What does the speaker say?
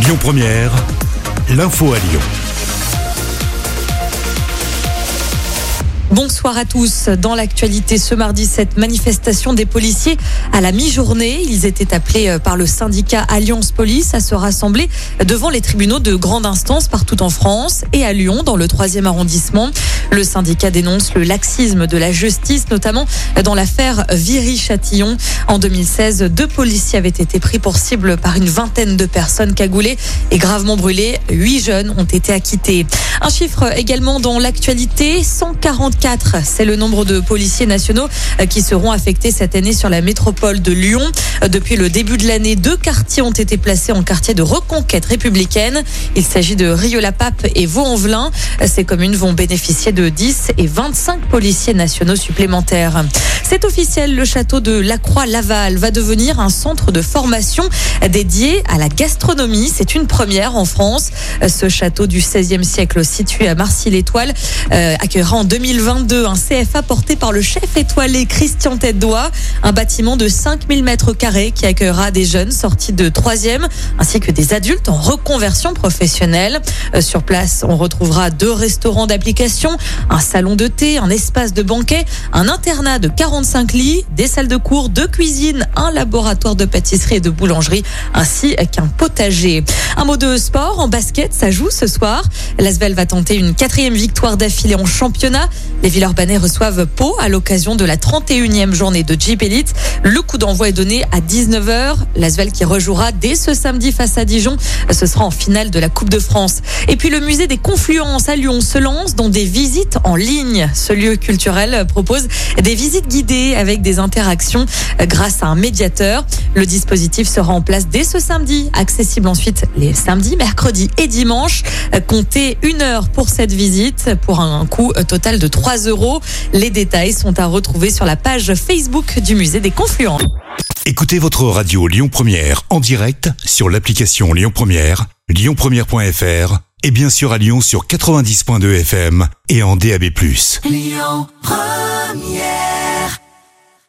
Lyon Première, l'info à Lyon. Bonsoir à tous. Dans l'actualité ce mardi, cette manifestation des policiers à la mi-journée. Ils étaient appelés euh, par le syndicat Alliance Police à se rassembler devant les tribunaux de grande instance partout en France et à Lyon, dans le troisième arrondissement. Le syndicat dénonce le laxisme de la justice, notamment dans l'affaire Viry-Châtillon. En 2016, deux policiers avaient été pris pour cible par une vingtaine de personnes cagoulées et gravement brûlées. Huit jeunes ont été acquittés. Un chiffre également dans l'actualité, 144, c'est le nombre de policiers nationaux euh, qui seront affectés cette année sur la métropole de Lyon. Euh, depuis le début de l'année, deux quartiers ont été placés en quartier de reconquête républicaine. Il s'agit de Rieux-la-Pape et Vaux-en-Velin. Euh, ces communes vont bénéficier de 10 et 25 policiers nationaux supplémentaires. C'est officiel, le château de La Croix-Laval va devenir un centre de formation dédié à la gastronomie. C'est une première en France. Ce château du 16e siècle situé à Marcy-l'Étoile euh, accueillera en 2022 un CFA porté par le chef étoilé Christian Tête-Doigt, un bâtiment de 5000 mètres carrés qui accueillera des jeunes sortis de 3e ainsi que des adultes en reconversion professionnelle. Euh, sur place, on retrouvera deux restaurants d'application, un salon de thé, un espace de banquet, un internat de 45 lits, des salles de cours, deux cuisines, un laboratoire de pâtisserie et de boulangerie ainsi qu'un potager. Un mot de sport en basket, ça joue ce soir. L'Asvel va tenter une quatrième victoire d'affilée en championnat. Les Villeurbanais reçoivent Pau à l'occasion de la 31e journée de Jeep Elite. Le coup d'envoi est donné à 19h. L'Asvel qui rejouera dès ce samedi face à Dijon. Ce sera en finale de la Coupe de France. Et puis le musée des Confluences à Lyon se lance dans des visites en ligne. Ce lieu culturel propose des visites guidées avec des interactions grâce à un médiateur. Le dispositif sera en place dès ce samedi, accessible ensuite les samedis, mercredis et dimanches. Comptez une heure pour cette visite pour un coût total de 3 euros. Les détails sont à retrouver sur la page Facebook du musée des Confluents. Écoutez votre radio Lyon Première en direct sur l'application Lyon Première, lyonpremière.fr et bien sûr à Lyon sur 90.2 FM et en DAB+. Lyon Première